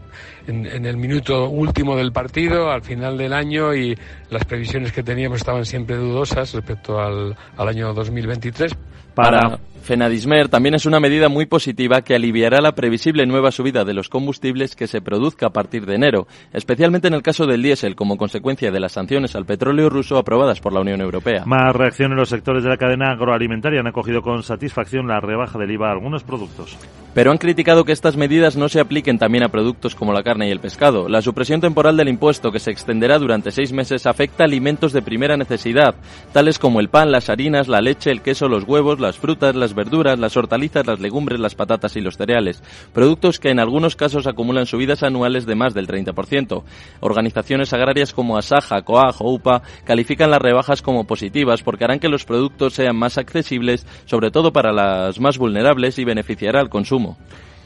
en, el minuto último del partido, al final del año, y las previsiones que teníamos estaban siempre dudosas respecto al, al año 2023. Para Fenadismer también es una medida muy positiva que aliviará la previsible nueva subida de los combustibles que se produzca a partir de enero, especialmente en el caso del diésel, como consecuencia de las sanciones al petróleo ruso aprobadas por la Unión Europea. Más reacción en los sectores de la cadena agroalimentaria han acogido con satisfacción la rebaja del IVA a algunos productos. Pero han criticado que estas medidas no se apliquen también a productos como la carne y el pescado. La supresión temporal del impuesto, que se extenderá durante seis meses, afecta a alimentos de primera necesidad, tales como el pan, las harinas, la leche, el queso, los huevos, las frutas, las verduras, las hortalizas, las legumbres, las patatas y los cereales. Productos que en algunos casos acumulan subidas anuales de más del 30%. Organizaciones agrarias como Asaja, Coag o UPA califican las rebajas como positivas porque harán que los productos sean más accesibles, sobre todo para las más vulnerables y beneficiará al consumo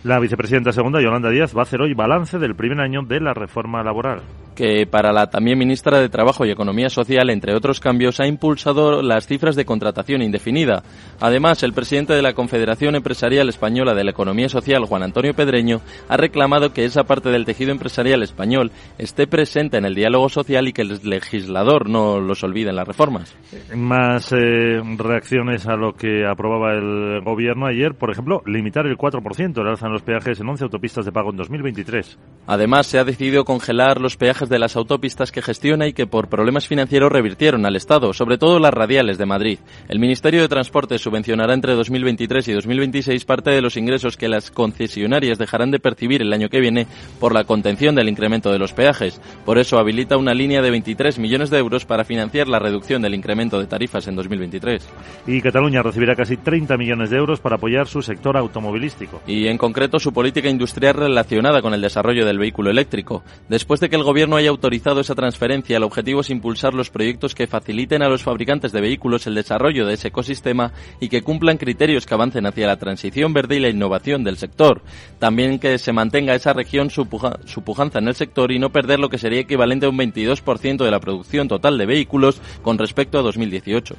la vicepresidenta segunda, Yolanda Díaz, va a hacer hoy balance del primer año de la reforma laboral que para la también ministra de Trabajo y Economía Social, entre otros cambios, ha impulsado las cifras de contratación indefinida. Además, el presidente de la Confederación Empresarial Española de la Economía Social, Juan Antonio Pedreño, ha reclamado que esa parte del tejido empresarial español esté presente en el diálogo social y que el legislador no los olvide en las reformas. Más eh, reacciones a lo que aprobaba el gobierno ayer, por ejemplo, limitar el 4% el alza en los peajes en 11 autopistas de pago en 2023. Además, se ha decidido congelar los peajes de las autopistas que gestiona y que por problemas financieros revirtieron al Estado, sobre todo las radiales de Madrid. El Ministerio de Transporte subvencionará entre 2023 y 2026 parte de los ingresos que las concesionarias dejarán de percibir el año que viene por la contención del incremento de los peajes. Por eso habilita una línea de 23 millones de euros para financiar la reducción del incremento de tarifas en 2023. Y Cataluña recibirá casi 30 millones de euros para apoyar su sector automovilístico. Y en concreto su política industrial relacionada con el desarrollo del vehículo eléctrico. Después de que el gobierno haya autorizado esa transferencia, el objetivo es impulsar los proyectos que faciliten a los fabricantes de vehículos el desarrollo de ese ecosistema y que cumplan criterios que avancen hacia la transición verde y la innovación del sector. También que se mantenga esa región su, pujanza en el sector y no perder lo que sería equivalente a un 22% de la producción total de vehículos con respecto a 2018.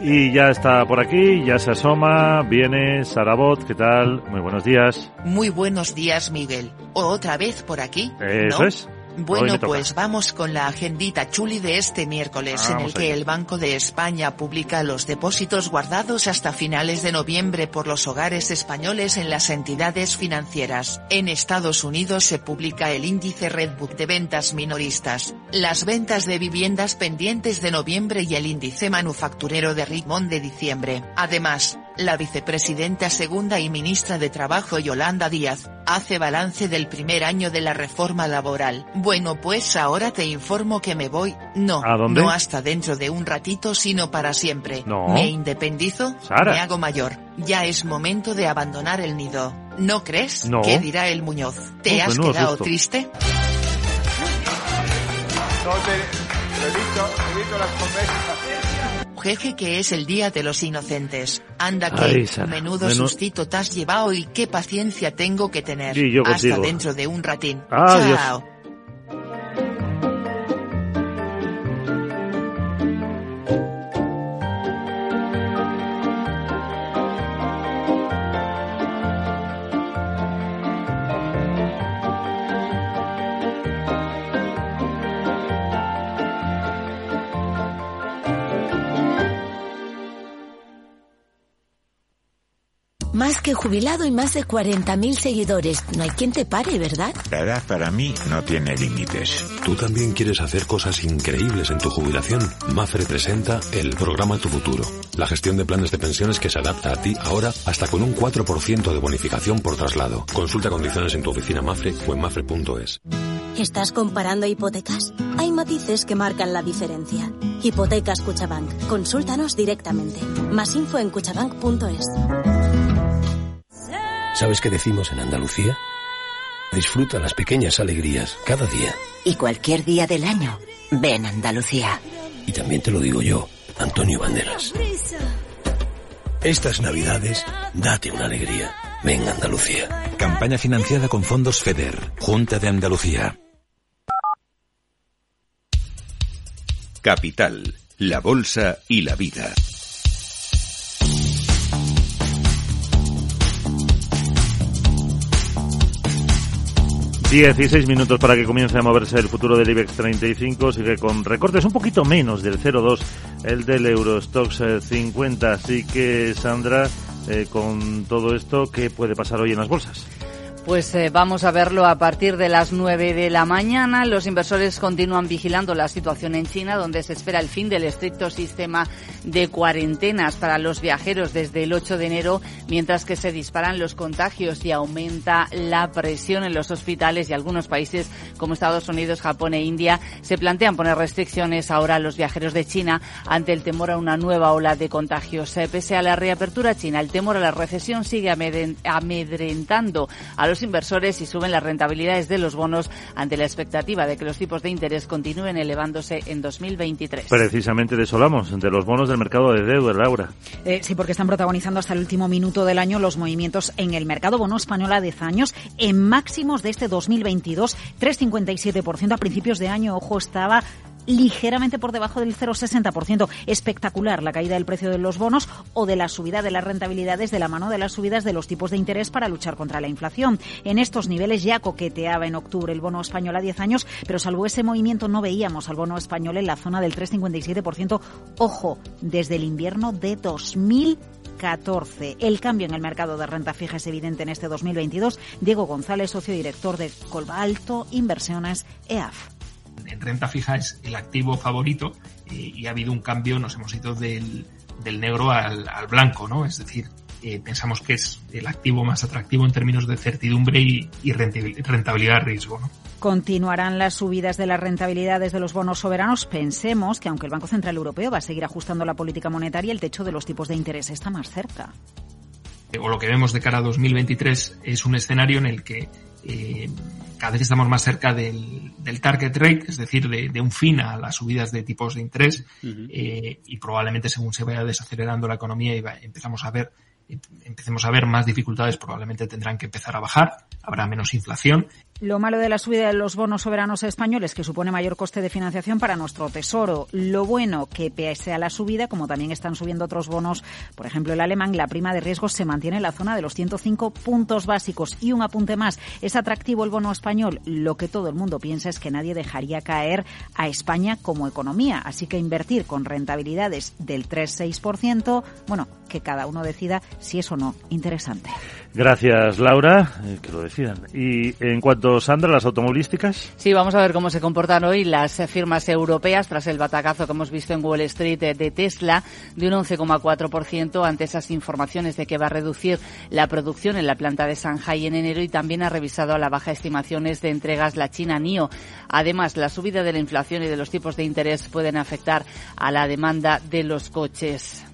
Y ya está por aquí, ya se asoma, viene Sarabot, ¿qué tal? Muy buenos días. Muy buenos días, Miguel. ¿O otra vez por aquí? Eso es. Bueno, pues vamos con la agendita chuli de este miércoles en el que el Banco de España publica los depósitos guardados hasta finales de noviembre por los hogares españoles en las entidades financieras. En Estados Unidos se publica el índice Redbook de ventas minoristas, las ventas de viviendas pendientes de noviembre y el índice manufacturero de Richmond de diciembre. Además, la vicepresidenta segunda y ministra de Trabajo Yolanda Díaz, hace balance del primer año de la reforma laboral. Bueno pues ahora te informo que me voy, no, no hasta dentro de un ratito sino para siempre. Me independizo, me hago mayor, ya es momento de abandonar el nido. ¿No crees? ¿Qué dirá el Muñoz? ¿Te has quedado triste? No te, he las Jeje que es el día de los inocentes. Anda que, menudo sustito te has llevado y qué paciencia tengo que tener. Hasta dentro de un ratín. Chao. Más que jubilado y más de 40.000 seguidores. No hay quien te pare, ¿verdad? La edad para mí no tiene límites. ¿Tú también quieres hacer cosas increíbles en tu jubilación? Mafre presenta el programa Tu Futuro. La gestión de planes de pensiones que se adapta a ti ahora hasta con un 4% de bonificación por traslado. Consulta condiciones en tu oficina Mafre o en mafre.es. ¿Estás comparando hipotecas? Hay matices que marcan la diferencia. Hipotecas Cuchabank. Consúltanos directamente. Más info en cuchabank.es. ¿Sabes qué decimos en Andalucía? Disfruta las pequeñas alegrías cada día. Y cualquier día del año, ven Andalucía. Y también te lo digo yo, Antonio Banderas. Estas navidades, date una alegría. Ven Andalucía. Campaña financiada con fondos FEDER, Junta de Andalucía. Capital la bolsa y la vida. 16 minutos para que comience a moverse el futuro del IBEX 35. Sigue con recortes un poquito menos del 0,2 el del Eurostox 50. Eh, Así que, Sandra, eh, con todo esto, ¿qué puede pasar hoy en las bolsas? Pues eh, vamos a verlo a partir de las 9 de la mañana. Los inversores continúan vigilando la situación en China, donde se espera el fin del estricto sistema de cuarentenas para los viajeros desde el 8 de enero, mientras que se disparan los contagios y aumenta la presión en los hospitales y algunos países como Estados Unidos, Japón e India se plantean poner restricciones ahora a los viajeros de China ante el temor a una nueva ola de contagios. Eh, pese a la reapertura china, el temor a la recesión sigue amedrentando a los inversores y suben las rentabilidades de los bonos ante la expectativa de que los tipos de interés continúen elevándose en 2023. Precisamente de eso hablamos, de los bonos del mercado de deuda, Laura. Eh, sí, porque están protagonizando hasta el último minuto del año los movimientos en el mercado bono español a 10 años en máximos de este 2022, 3,57%. A principios de año, ojo, estaba ligeramente por debajo del 0,60%. Espectacular la caída del precio de los bonos o de la subida de las rentabilidades de la mano de las subidas de los tipos de interés para luchar contra la inflación. En estos niveles ya coqueteaba en octubre el bono español a 10 años, pero salvo ese movimiento no veíamos al bono español en la zona del 3,57%. Ojo, desde el invierno de 2014. El cambio en el mercado de renta fija es evidente en este 2022. Diego González, socio director de Colbalto Inversiones EAF en renta fija es el activo favorito eh, y ha habido un cambio, nos hemos ido del, negro al, blanco, ¿no? Es decir, eh, pensamos que es el activo más atractivo en términos de certidumbre y, rentabilidad riesgo, ¿no? Continuarán las subidas de las rentabilidades de los bonos soberanos. Pensemos que aunque el Banco Central Europeo va a seguir ajustando la política monetaria, el techo de los tipos de interés está más cerca. O lo que vemos de cara a 2023 es un escenario en el que eh, cada vez estamos más cerca del, target rate, es decir, de, un fin a las subidas de tipos de interés eh, y probablemente según se vaya desacelerando la economía y empezamos a ver empecemos a ver más dificultades, probablemente tendrán que empezar a bajar, habrá menos inflación lo malo de la subida de los bonos soberanos españoles, que supone mayor coste de financiación para nuestro tesoro. Lo bueno, que pese a la subida, como también están subiendo otros bonos, por ejemplo el alemán, la prima de riesgos se mantiene en la zona de los 105 puntos básicos. Y un apunte más, es atractivo el bono español. Lo que todo el mundo piensa es que nadie dejaría caer a España como economía. Así que invertir con rentabilidades del 3-6%, bueno, que cada uno decida si es o no interesante. Gracias, Laura. Eh, que lo decidan. Y en cuanto, Sandra, automovilísticas. Sí, vamos a ver cómo se comportan hoy las firmas europeas tras el batacazo que hemos visto en Wall Street de Tesla de un 11,4% ante esas informaciones de que va a reducir la producción en la planta de Shanghai en enero y también ha revisado a la baja estimaciones de entregas la China NIO. Además, la subida de la inflación y de los tipos de interés pueden afectar a la demanda de los coches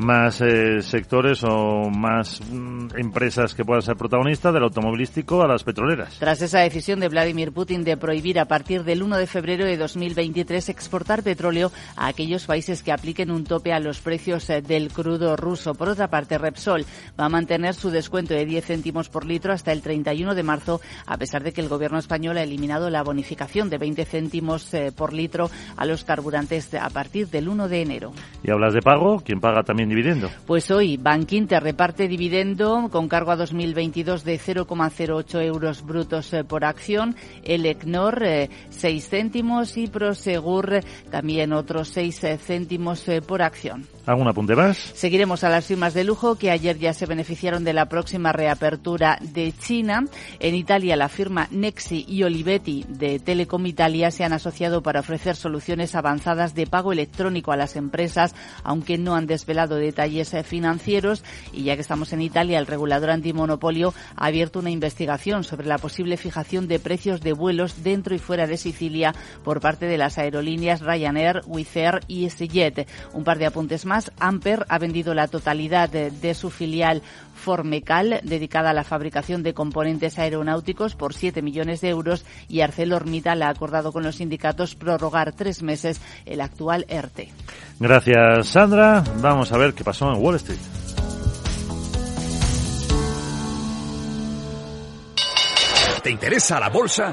más eh, sectores o más mm, empresas que puedan ser protagonistas del automovilístico a las petroleras. Tras esa decisión de Vladimir Putin de prohibir a partir del 1 de febrero de 2023 exportar petróleo a aquellos países que apliquen un tope a los precios eh, del crudo ruso. Por otra parte, Repsol va a mantener su descuento de 10 céntimos por litro hasta el 31 de marzo, a pesar de que el gobierno español ha eliminado la bonificación de 20 céntimos eh, por litro a los carburantes a partir del 1 de enero. ¿Y hablas de pago? ¿Quién paga también Pues hoy Bankinter reparte dividendo con cargo a 2022 de 0,08 euros brutos eh, por acción, el ECNOR 6 eh, céntimos y Prosegur también otros 6 eh, céntimos por acción. ¿Algún apunte más? Seguiremos a las firmas de lujo que ayer ya se beneficiaron de la próxima reapertura de China. En Italia, la firma Nexi y Olivetti de Telecom Italia se han asociado para ofrecer soluciones avanzadas de pago electrónico a las empresas, aunque no han desvelado detalles financieros. Y ya que estamos en Italia, el regulador antimonopolio ha abierto una investigación sobre la posible fijación de precios de vuelos dentro y fuera de Sicilia por parte de las aerolíneas Ryanair, Wizz Air y EasyJet. Un par de apuntes más, Amper ha vendido la totalidad de, su filial Formecal, dedicada a la fabricación de componentes aeronáuticos, por 7 millones de euros y ArcelorMittal ha acordado con los sindicatos prorrogar tres meses el actual ERTE. Gracias, Sandra. Vamos a ver qué pasó en Wall Street. ¿Te interesa la bolsa?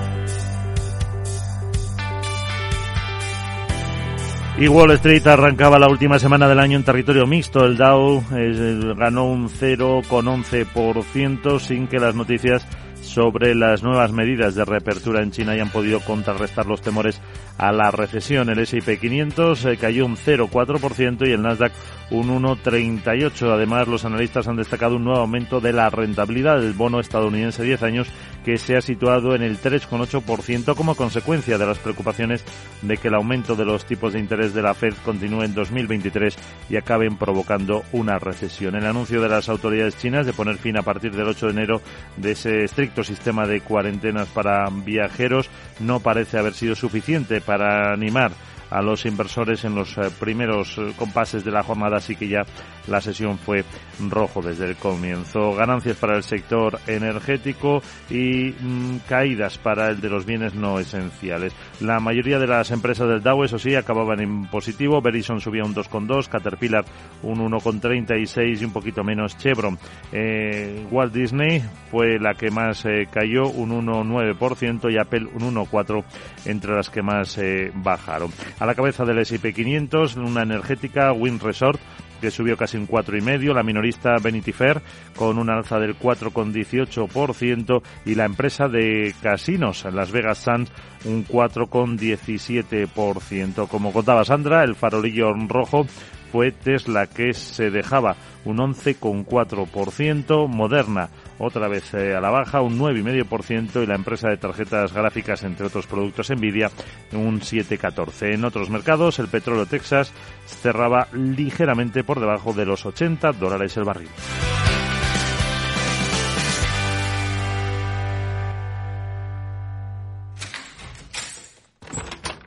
Y Wall Street arrancaba la última semana del año en territorio mixto. El Dow eh, ganó un 0,11% sin que las noticias sobre las nuevas medidas de reapertura en China hayan podido contrarrestar los temores a la recesión. El S&P 500 eh, cayó un 0,4% y el Nasdaq un 1,38. Además, los analistas han destacado un nuevo aumento de la rentabilidad del bono estadounidense 10 años que se ha situado en el 3,8% como consecuencia de las preocupaciones de que el aumento de los tipos de interés de la Fed continúe en 2023 y acaben provocando una recesión. El anuncio de las autoridades chinas de poner fin a partir del 8 de enero de ese estricto sistema de cuarentenas para viajeros no parece haber sido suficiente animar a los inversores en los eh, primeros eh, compases de la jornada, así que ya la sesión fue rojo desde el comienzo. Ganancias para el sector energético y mm, caídas para el de los bienes no esenciales. La mayoría de las empresas del Dow, eso sí, acababan en positivo. Verizon subía un 2,2, Caterpillar un 1,36 y un poquito menos Chevron. Eh, Walt Disney fue la que más cayó, un 1,9% y Apple un 1,4 entre las que más bajaron. A la cabeza del S&P 500, una energética Wind Resort que subió casi un cuatro y medio, la minorista Vanity Fair con una alza del 4,18% y la empresa de casinos Las Vegas Sands un 4,17%. Como contaba Sandra, el farolillo rojo fue Tesla que se dejaba un 11,4%, Moderna otra vez eh, a la baja, un 9,5% y la empresa de tarjetas gráficas, entre otros productos Nvidia, un 7,14%. En otros mercados, el petróleo Texas cerraba ligeramente por debajo de los 80 dólares el barril.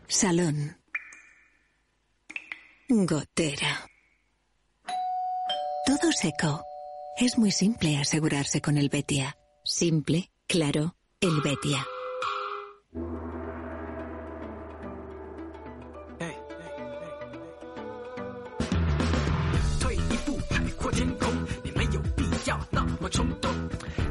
Salón. Gotera. Todo seco es muy simple asegurarse con el Betia. Simple, claro, el Betia.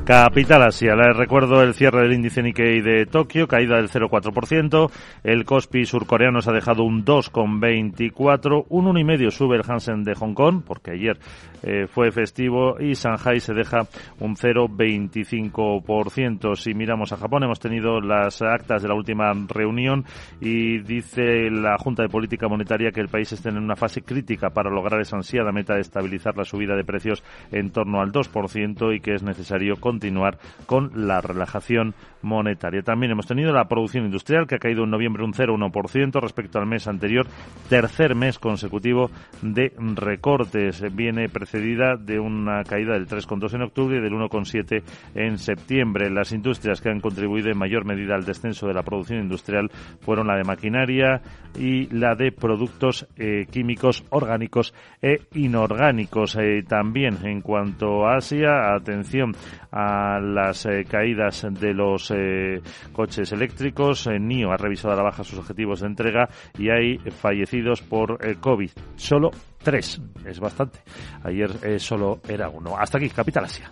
Capital Asia, les recuerdo el cierre del índice Nikkei de Tokio, caída del 0,4%, el Kospi surcoreano se ha dejado un 2,24%, un 1,5% sube el Hansen de Hong Kong, porque ayer eh, fue festivo, y Shanghai se deja un 0,25%. Si miramos a Japón, hemos tenido las actas de la última reunión y dice la Junta de Política Monetaria que el país está en una fase crítica para lograr esa ansiada meta de estabilizar la subida de precios en torno al 2% y que es necesario continuar con la relajación monetaria. También hemos tenido la producción industrial que ha caído en noviembre un 0,1% respecto al mes anterior, tercer mes consecutivo de recortes. Viene precedida de una caída del 3,2 en octubre y del 1,7 en septiembre. Las industrias que han contribuido en mayor medida al descenso de la producción industrial fueron la de maquinaria y la de productos eh, químicos orgánicos e inorgánicos. Eh, también en cuanto a Asia, atención a las eh, caídas de los eh, coches eléctricos. Eh, NIO ha revisado a la baja sus objetivos de entrega y hay fallecidos por COVID. Solo tres. Es bastante. Ayer solo era uno. Hasta aquí, Capital Asia.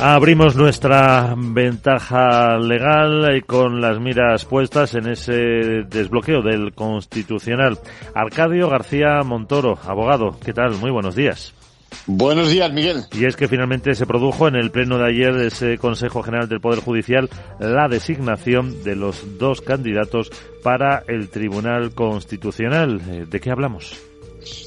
Abrimos nuestra ventaja legal con las miras puestas en ese desbloqueo del Constitucional. Arcadio García Montoro, abogado, ¿qué tal? Muy buenos días. Buenos días, Miguel. Y es que finalmente se produjo en el pleno de ayer de ese Consejo General del Poder Judicial la designación de los dos candidatos para el Tribunal Constitucional. ¿De qué hablamos?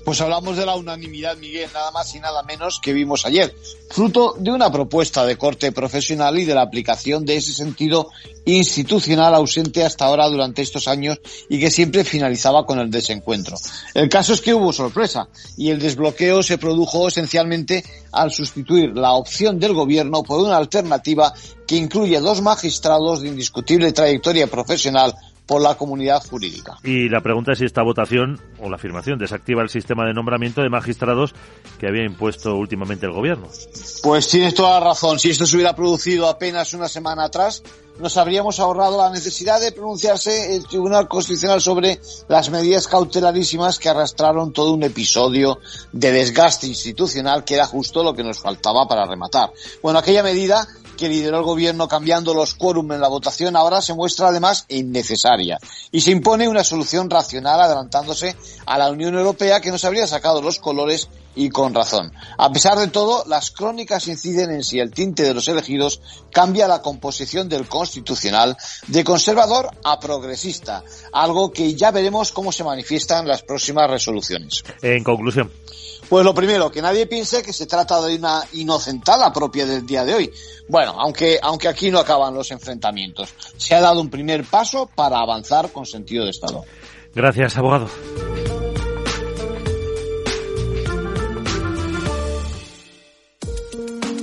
Pues hablamos de la unanimidad, Miguel, nada más y nada menos que vimos ayer, fruto de una propuesta de corte profesional y de la aplicación de ese sentido institucional ausente hasta ahora durante estos años y que siempre finalizaba con el desencuentro. El caso es que hubo sorpresa y el desbloqueo se produjo esencialmente al sustituir la opción del gobierno por una alternativa que incluye dos magistrados de indiscutible trayectoria profesional por la comunidad jurídica. Y la pregunta es si esta votación o la afirmación desactiva el sistema de nombramiento de magistrados que había impuesto últimamente el gobierno. Pues tienes toda la razón. Si esto se hubiera producido apenas una semana atrás, nos habríamos ahorrado la necesidad de pronunciarse el Tribunal Constitucional sobre las medidas cautelarísimas que arrastraron todo un episodio de desgaste institucional que era justo lo que nos faltaba para rematar. Bueno, aquella medida que lideró el gobierno cambiando los quórum en la votación ahora se muestra además innecesaria y se impone una solución racional adelantándose a la Unión Europea que nos habría sacado los colores y con razón. A pesar de todo, las crónicas inciden en si el tinte de los elegidos cambia la composición del constitucional de conservador a progresista, algo que ya veremos cómo se manifiesta en las próximas resoluciones. En conclusión. Pues lo primero, que nadie piense que se trata de una inocentada propia del día de hoy. Bueno, aunque, aunque aquí no acaban los enfrentamientos. Se ha dado un primer paso para avanzar con sentido de Estado. Gracias, abogado.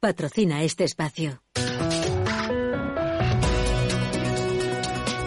patrocina este espacio.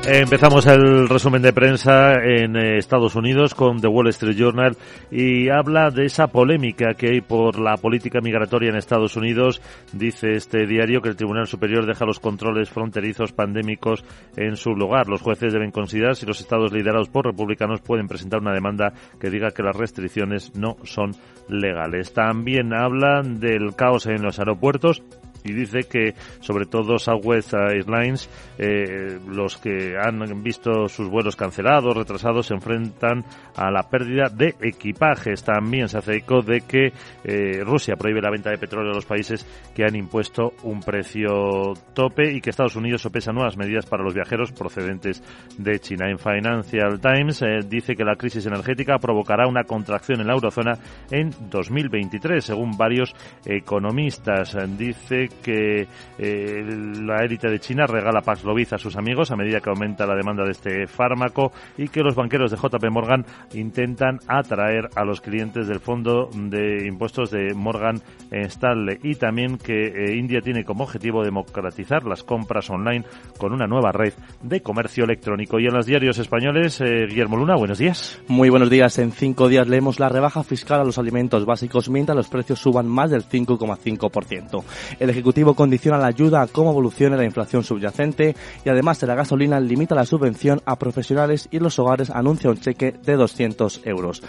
Empezamos el resumen de prensa en eh, Estados Unidos con The Wall Street Journal y habla de esa polémica que hay por la política migratoria en Estados Unidos. Dice este diario que el Tribunal Superior deja los controles fronterizos pandémicos en su lugar. Los jueces deben considerar si los estados liderados por republicanos pueden presentar una demanda que diga que las restricciones no son legales. También hablan del caos en los aeropuertos y dice que sobre todo Southwest Airlines, eh, los que han visto sus vuelos cancelados, retrasados, se enfrentan a la pérdida de equipajes. También se hace eco de que eh, Rusia prohíbe la venta de petróleo a los países que han impuesto un precio tope y que Estados Unidos sopesa nuevas medidas para los viajeros procedentes de China. En Financial Times eh, dice que la crisis energética provocará una contracción en la eurozona en 2023, según varios economistas. Dice que eh, la élite de China regala Paxlovid a sus amigos a medida que aumenta la demanda de este fármaco y que los banqueros de JP Morgan intentan atraer a los clientes del fondo de impuestos de Morgan Stanley y también que eh, India tiene como objetivo democratizar las compras online con una nueva red de comercio electrónico. Y en los diarios españoles, eh, Guillermo Luna, buenos días. Muy buenos días. En cinco días leemos la rebaja fiscal a los alimentos básicos mientras los precios suban más del 5,5%. El Ejecutivo condiciona la ayuda a cómo evolucione la inflación subyacente y además de la gasolina limita la subvención a profesionales y los hogares anuncia un cheque de 200 euros.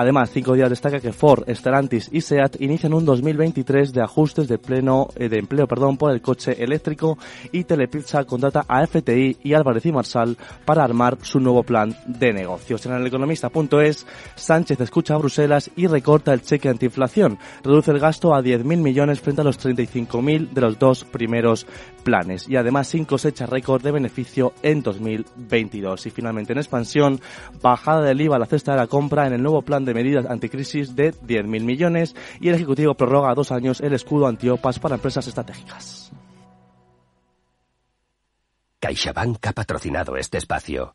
Además, cinco días destaca que Ford, Stellantis y SEAT inician un 2023 de ajustes de pleno eh, de empleo, perdón, por el coche eléctrico y Telepizza contrata a FTI y Álvarez y Marsal para armar su nuevo plan de negocios. En el economista.es, Sánchez escucha a Bruselas y recorta el cheque antiinflación. Reduce el gasto a 10.000 millones frente a los 35.000 de los dos primeros planes y además sin cosecha récord de beneficio en 2022. Y finalmente en expansión, bajada del IVA a la cesta de la compra en el nuevo plan de medidas anticrisis de 10.000 millones y el Ejecutivo prorroga a dos años el escudo antiopas para empresas estratégicas. CaixaBank ha patrocinado este espacio.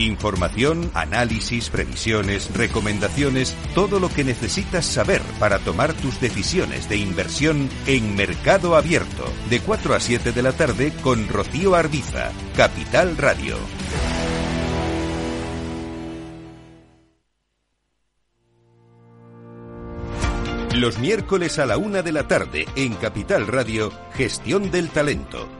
Información, análisis, previsiones, recomendaciones, todo lo que necesitas saber para tomar tus decisiones de inversión en Mercado Abierto, de 4 a 7 de la tarde con Rocío Ardiza, Capital Radio. Los miércoles a la una de la tarde en Capital Radio, Gestión del Talento.